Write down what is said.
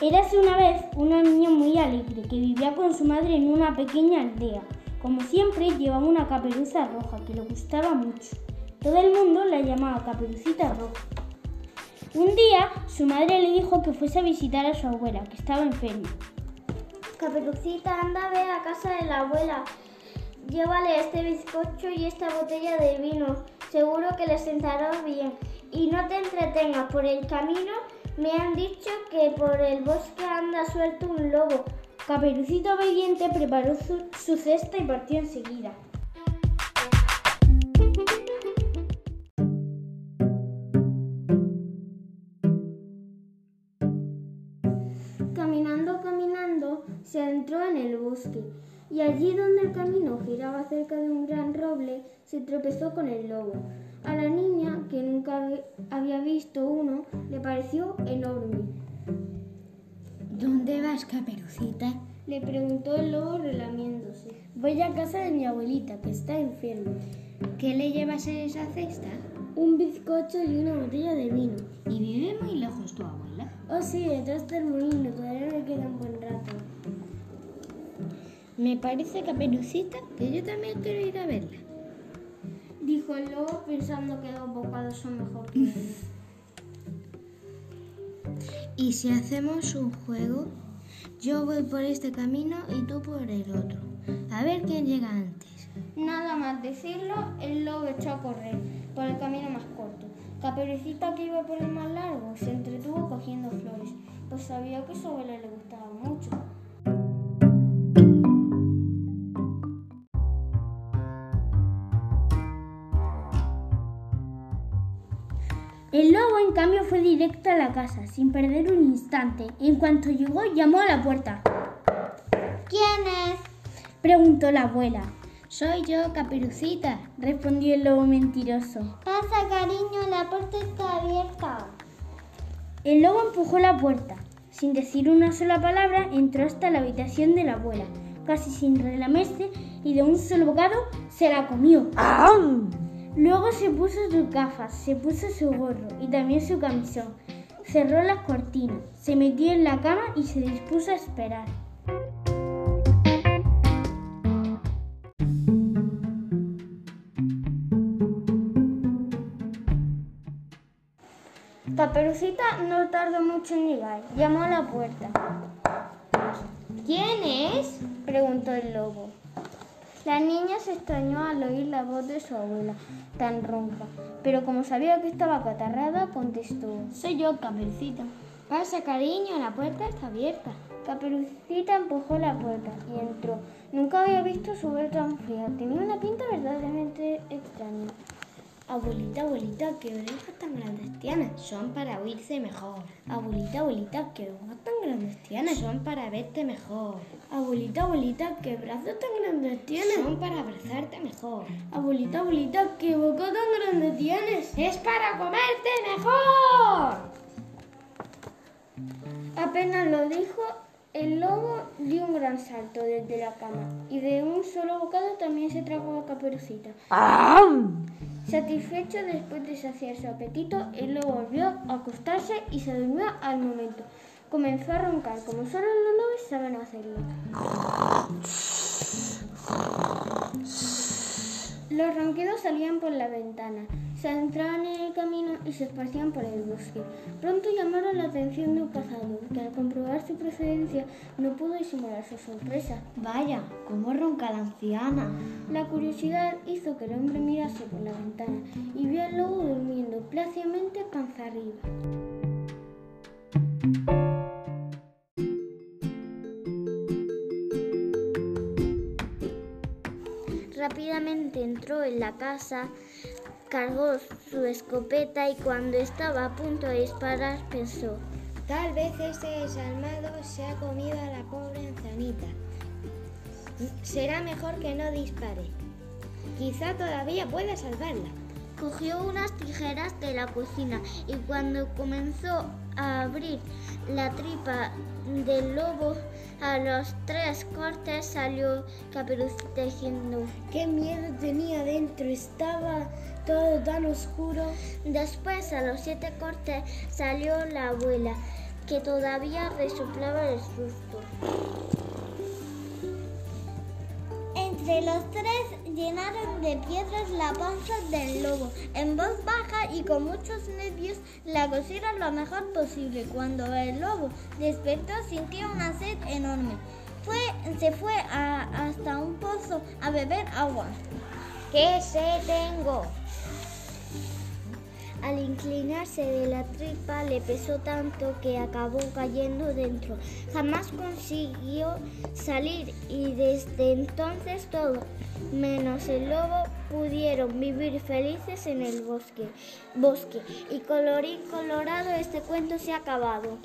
Érase una vez una niña muy alegre que vivía con su madre en una pequeña aldea. Como siempre, llevaba una caperuza roja que le gustaba mucho. Todo el mundo la llamaba Caperucita Roja. Un día, su madre le dijo que fuese a visitar a su abuela, que estaba enferma. Caperucita, anda, ve a casa de la abuela. Llévale este bizcocho y esta botella de vino. Seguro que le sentará bien. Y no te entretengas por el camino me han dicho que por el bosque anda suelto un lobo. Caperucita Obediente preparó su, cesta y partió enseguida. Caminando, caminando, se entró en el bosque y allí donde el camino se tropezó con el lobo. A la niña, que nunca había visto uno, le pareció enorme. ¿Dónde vas, caperucita? Le preguntó el lobo relamiéndose. Voy a casa de mi abuelita, que está enferma. ¿Qué le llevas en esa cesta? Un bizcocho y una botella de vino. ¿Y vive muy lejos tu abuela? Oh, sí, detrás del molino, todavía me queda un buen rato. Me parece, caperucita, que yo también quiero ir a verla dijo el lobo pensando que dos bocados son mejor que uno. ¿Y si hacemos un juego? Yo voy por este camino y tú por el otro. A ver quién llega antes. Nada más decirlo, el lobo echó a correr por el camino más corto. Caperucita, que iba por el más largo, se entretuvo cogiendo flores, pues sabía que su abuela le gustaba mucho. En cambio, fue directo a la casa, sin perder un instante. En cuanto llegó, llamó a la puerta. ¿Quién es? preguntó la abuela. Soy yo, Caperucita, respondió el lobo mentiroso. Pasa, cariño, la puerta está abierta. El lobo empujó la puerta. Sin decir una sola palabra, entró hasta la habitación de la abuela, casi sin relamerse, y de un solo bocado se la comió. Luego se puso sus gafas, se puso su gorro y también su camisón. Cerró las cortinas, se metió en la cama y se dispuso a esperar. Caperucita no tardó mucho en llegar. Llamó a la puerta. ¿Quién es? preguntó el lobo. La niña se extrañó al oír la voz de su abuela, tan ronca, pero como sabía que estaba catarrada, contestó: Soy yo, Caperucita. Pasa, cariño, la puerta está abierta. Caperucita empujó la puerta y entró. Nunca había visto su ver tan fría. Tenía una pinta verdaderamente extraña. Abuelita, abuelita, qué orejas tan grandes tienes. Son para oírse mejor. Abuelita, abuelita, qué ojos tan grandes tienes. Son para verte mejor. Abuelita, abuelita, qué brazos tan grandes tienes. Son para abrazarte mejor. Abuelita, abuelita, qué boca tan grande tienes. Es para comerte mejor. Apenas lo dijo, el lobo dio un gran salto desde la cama y de un solo bocado también se tragó a Caperucita. Satisfecho después de saciar su apetito, el lobo volvió a acostarse y se durmió al momento. Comenzó a roncar como solo los lobos saben hacerlo. Los ronquidos salían por la ventana, se adentraban en el camino y se esparcían por el bosque. Pronto llamaron la atención de un cazador, que al comprobar su procedencia no pudo disimular su sorpresa. Vaya, cómo ronca la anciana. La curiosidad hizo que el hombre mirase por la ventana y vio al lobo durmiendo plácidamente panza arriba. Rápidamente entró en la casa, cargó su escopeta y cuando estaba a punto de disparar pensó, tal vez ese desalmado se ha comido a la pobre ancianita. Será mejor que no dispare. Quizá todavía pueda salvarla. Cogió unas tijeras de la cocina y cuando comenzó a abrir la tripa del lobo, a los tres cortes salió Caperucita diciendo qué miedo tenía dentro, estaba todo tan oscuro. Después a los siete cortes salió la abuela que todavía resoplaba el susto. Entre los tres llenaron de piedras la panza del lobo. En voz baja y con muchos nervios la cosieron lo mejor posible. Cuando el lobo despertó sintió una sed enorme. Se fue hasta un pozo a beber agua. ¿Qué sed tengo? Al inclinarse de la tripa le pesó tanto que acabó cayendo dentro. Jamás consiguió salir y desde entonces todo, menos el lobo, pudieron vivir felices en el bosque. bosque. Y colorín colorado, este cuento se ha acabado.